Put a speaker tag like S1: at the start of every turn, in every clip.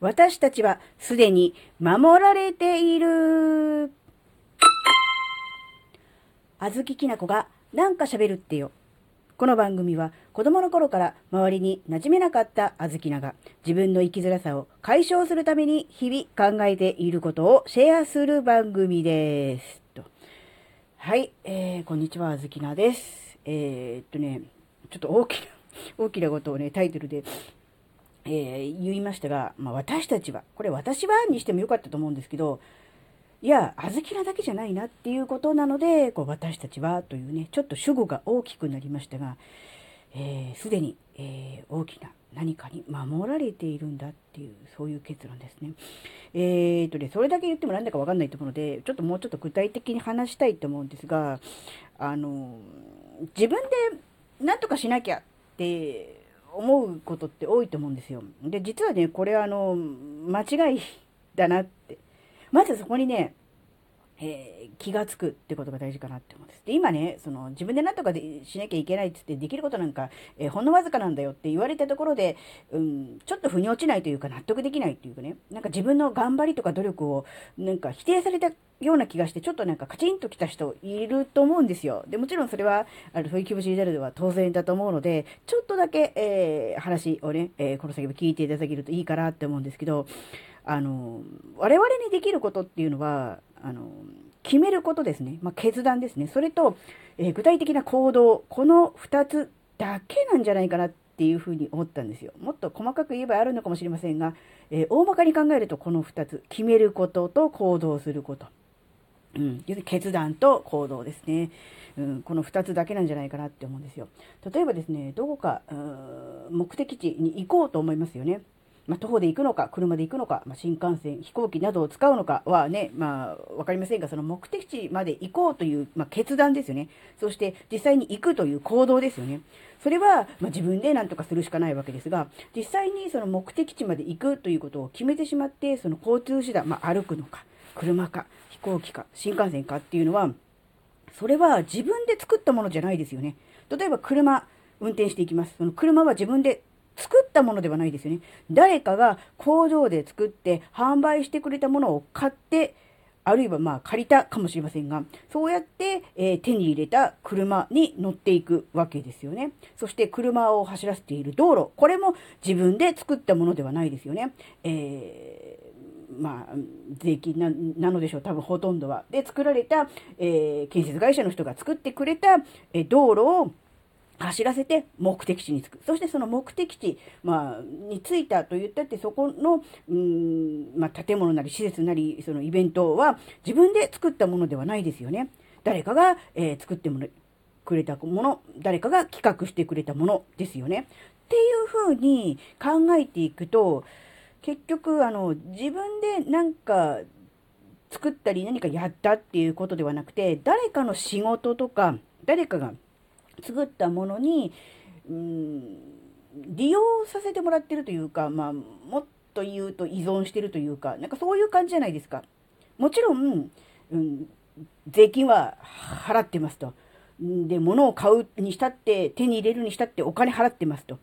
S1: 私たちはすでに守られている。あずききなこがなんか喋るってよ。この番組は子供の頃から周りに馴染めなかったあずきなが自分の生きづらさを解消するために日々考えていることをシェアする番組です。とはい、えー、こんにちは、あずきなです。えー、っとね、ちょっと大きな、大きなことをね、タイトルでえー、言いましたが、まあ、私たちは、これ私はにしてもよかったと思うんですけど、いや、小豆なだけじゃないなっていうことなので、こう私たちはというね、ちょっと主語が大きくなりましたが、す、えー、で、に、えー、大きな何かに守られているんだっていう、そういう結論ですね。えー、とね、それだけ言ってもなんだかわかんないと思うので、ちょっともうちょっと具体的に話したいと思うんですが、あの、自分で何とかしなきゃって思うことって多いと思うんですよ。で、実はね、これはあの、間違いだなって。まずそこにね、えー、気がつくってことが大事かなって思うんです。で、今ね、その自分で何とかでしなきゃいけないっつってできることなんか、えー、ほんのわずかなんだよって言われたところで、うん、ちょっと腑に落ちないというか納得できないっていうかね、なんか自分の頑張りとか努力をなんか否定されたような気がして、ちょっとなんかカチンときた人いると思うんですよ。で、もちろんそれは、あの、そういう気持ちになるのは当然だと思うので、ちょっとだけ、えー、話をね、えこの先も聞いていただけるといいかなって思うんですけど、あの、我々にできることっていうのは、あの、決めることですね。まあ、決断ですね。それと、えー、具体的な行動、この2つだけなんじゃないかなっていうふうに思ったんですよ。もっと細かく言えばあるのかもしれませんが、えー、大まかに考えるとこの2つ、決めることと行動すること。うん、要するに決断と行動ですね。うん、この2つだけなんじゃないかなって思うんですよ。例えばですね、どこか目的地に行こうと思いますよね。まあ、徒歩で行くのか、車で行くのか、まあ、新幹線、飛行機などを使うのかはね、まあ、わかりませんが、その目的地まで行こうという、まあ、決断ですよね。そして、実際に行くという行動ですよね。それは、ま、自分で何とかするしかないわけですが、実際にその目的地まで行くということを決めてしまって、その交通手段、ま、歩くのか、車か、飛行機か、新幹線かっていうのは、それは自分で作ったものじゃないですよね。例えば車、運転していきます。その車は自分で作ったものではないですよね。誰かが工場で作って販売してくれたものを買って、あるいはまあ借りたかもしれませんが、そうやって、えー、手に入れた車に乗っていくわけですよね。そして車を走らせている道路、これも自分で作ったものではないですよね。えー、まあ、税金ななのでしょう、多分ほとんどは。で、作られた、えー、建設会社の人が作ってくれた、え道路を走らせて目的地に着く。そしてその目的地、まあ、に着いたと言ったって、そこの、うん、まあ、建物なり施設なり、そのイベントは自分で作ったものではないですよね。誰かが、えー、作ってもくれたもの、誰かが企画してくれたものですよね。っていうふうに考えていくと、結局、あの、自分でなんか作ったり何かやったっていうことではなくて、誰かの仕事とか、誰かが作ったものに、うん、利用させてもらってるというか、まあ、もっと言うと依存してるというか、なんかそういう感じじゃないですか。もちろん、うん、税金は払ってますと。で、物を買うにしたって、手に入れるにしたってお金払ってますと。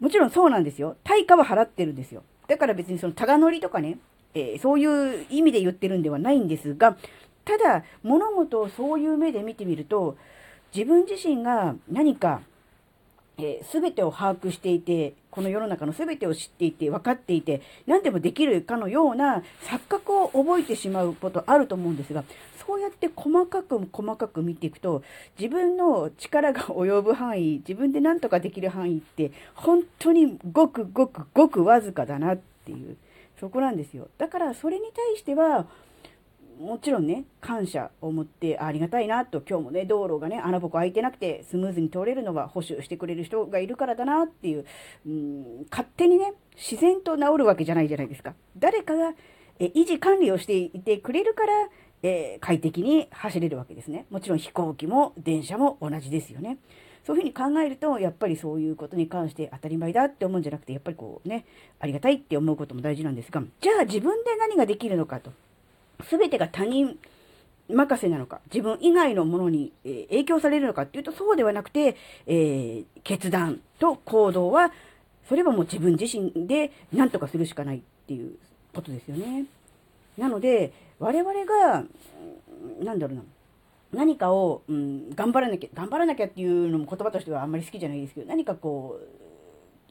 S1: もちろんそうなんですよ。対価は払ってるんですよ。だから別にそのタガ乗りとかね、えー、そういう意味で言ってるんではないんですが、ただ、物事をそういう目で見てみると、自分自身が何か、えー、全てを把握していて、この世の中の全てを知っていて、分かっていて、何でもできるかのような錯覚を覚えてしまうことあると思うんですが、そうやって細かく細かく見ていくと、自分の力が及ぶ範囲、自分で何とかできる範囲って、本当にごくごくごくわずかだなっていう、そこなんですよ。だからそれに対しては、もちろんね、感謝を持ってありがたいなと、今日もね、道路がね、穴ぼこ開いてなくてスムーズに通れるのは保守してくれる人がいるからだなっていう、うん、勝手にね、自然と治るわけじゃないじゃないですか。誰かがえ維持管理をしていてくれるから、えー、快適に走れるわけですね。もちろん飛行機も電車も同じですよね。そういうふうに考えると、やっぱりそういうことに関して当たり前だって思うんじゃなくて、やっぱりこうね、ありがたいって思うことも大事なんですが、じゃあ自分で何ができるのかと。全てが他人任せなのか、自分以外のものに、え影響されるのかっていうとそうではなくて、えー、決断と行動は、それはもう自分自身で何とかするしかないっていうことですよね。なので、我々が、なんだろうな、何かを、うん、頑張らなきゃ、頑張らなきゃっていうのも言葉としてはあんまり好きじゃないですけど、何かこ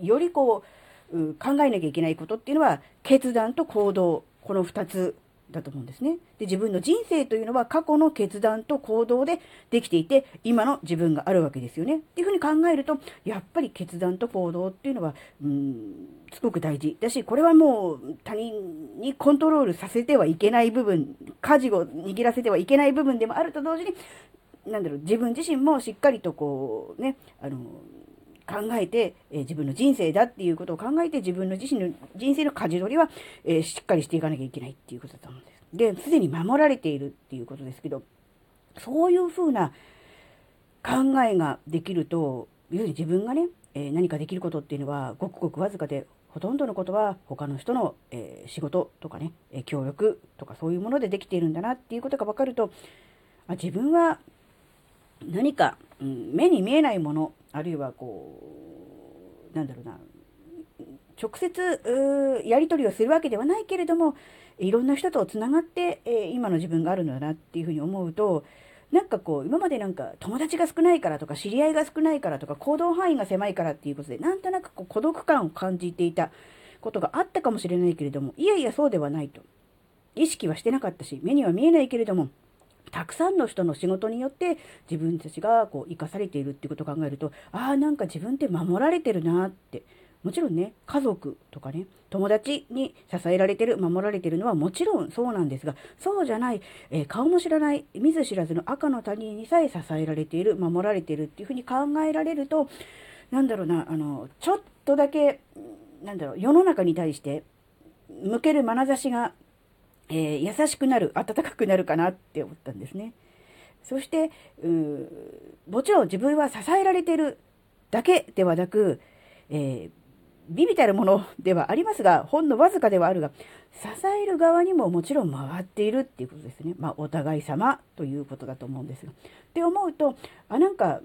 S1: う、よりこう、うん、考えなきゃいけないことっていうのは、決断と行動、この2つだと思うんですね。で、自分の人生というのは過去の決断と行動でできていて、今の自分があるわけですよね。っていうふうに考えると、やっぱり決断と行動っていうのは、うん、すごく大事だし、これはもう他人にコントロールさせてはいけない部分、舵を握らせてはいけない部分でもあると同時に、なんだろう、自分自身もしっかりとこう、ね、あの、考えて、え、自分の人生だっていうことを考えて自分の自身の人生の舵取りは、え、しっかりしていかなきゃいけないっていうことだと思うんです。で、すでに守られているっていうことですけど、そういうふうな考えができると、要するに自分がね、え、何かできることっていうのはごくごくわずかで、ほとんどのことは他の人の、え仕事とかね、え協力とかそういうものでできているんだなっていうことが分かると、あ自分は何か、うん、目に見えないものあるいはこうなんだろうな直接やり取りをするわけではないけれどもいろんな人とつながって、え今の自分があるのだなっていうふうに思うとなんかこう今までなんか友達が少ないからとか知り合いが少ないからとか行動範囲が狭いからっていうことでなんとなくこう孤独感を感じていたことがあったかもしれないけれどもいやいやそうではないと。意識はしてなかったし目には見えないけれどもたくさんの人の仕事によって自分たちがこう生かされているっていうことを考えるとああなんか自分って守られてるなって。もちろんね家族とかね友達に支えられてる守られてるのはもちろんそうなんですがそうじゃない、えー、顔も知らない見ず知らずの赤の他人にさえ支えられている守られているっていうふうに考えられるとなんだろうなあのちょっとだけなんだろう世の中に対して向ける眼差しがえー、優しくなる、温かくなるかなって思ったんですね。そして、うもちろん自分は支えられてるだけではなく、えー、ビビたるものではありますが、ほんのわずかではあるが、支える側にももちろん回っているっていうことですね。まあ、お互い様ということだと思うんですが。って思うと、あ、なんか、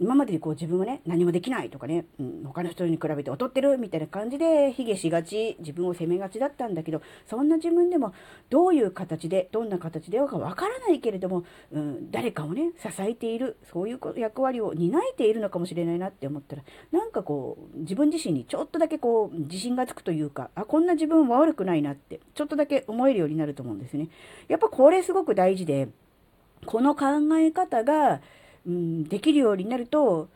S1: 今までにこう自分はね、何もできないとかね、うん、他の人に比べて劣ってるみたいな感じで卑下しがち、自分を責めがちだったんだけど、そんな自分でもどういう形で、どんな形ではかわからないけれども、うん、誰かをね、支えている、そういう役割を担えているのかもしれないなって思ったら、なんかこう、自分自身にちょっとだけこう、自信がつくというか、あ、こんな自分は悪くないなって、ちょっとだけ思えるようになると思うんですね。やっぱこれすごく大事で、この考え方が、うん、できるようになると、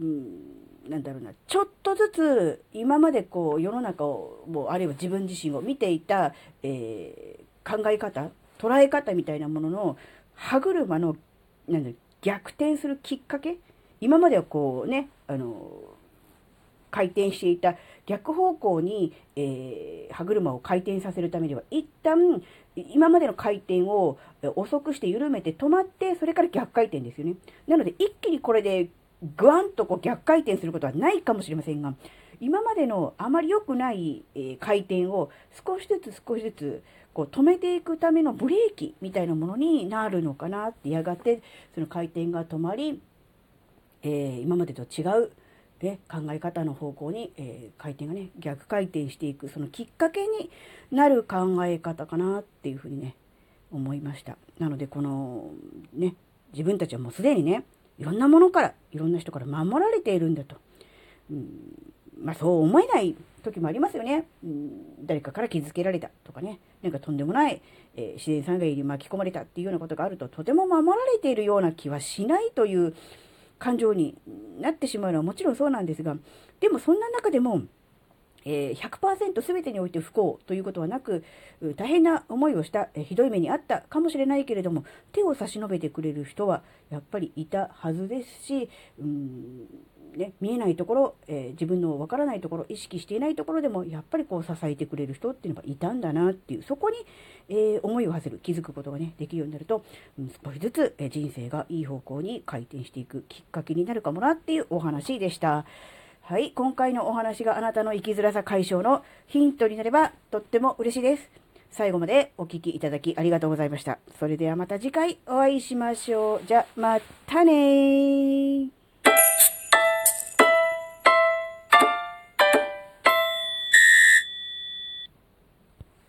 S1: うん、なんだろうな、ちょっとずつ今までこう世の中を、もうあるいは自分自身を見ていた、えー、考え方、捉え方みたいなものの歯車のなんだ逆転するきっかけ今まではこうね、あの、回転していた逆方向に、えー、歯車を回転させるためには、一旦今までの回転を遅くして緩めて止まって、それから逆回転ですよね。なので、一気にこれでぐわんとこう逆回転することはないかもしれませんが、今までのあまり良くない、え回転を少しずつ少しずつこう止めていくためのブレーキみたいなものになるのかなってやがてその回転が止まり、えー、今までと違うね、考え方の方向に、えー、回転がね逆回転していくそのきっかけになる考え方かなっていうふうにね思いました。なのでこのね自分たちはもうすでにねいろんなものからいろんな人から守られているんだと、うん、まあそう思えない時もありますよね、うん、誰かから傷つけられたとかね。なんかとんでもない、えー、自然災害に巻き込まれたっていうようなことがあるととても守られているような気はしないという感情になってしまうのはもちろんそうなんですが、でもそんな中でも、えー、100%全てにおいて不幸ということはなく、大変な思いをした、えひどい目にあったかもしれないけれども、手を差し伸べてくれる人はやっぱりいたはずですし、うんね、見えないところ、えー、自分のわからないところ、意識していないところでも、やっぱりこう支えてくれる人っていうのがいたんだなっていう、そこに、えー、思いを馳せる、気づくことがね、できるようになると、うん、少しずつ、え、人生がいい方向に回転していくきっかけになるかもなっていうお話でした。はい、今回のお話があなたの生きづらさ解消のヒントになればとっても嬉しいです。最後までお聴きいただきありがとうございました。それではまた次回お会いしましょう。じゃ、またね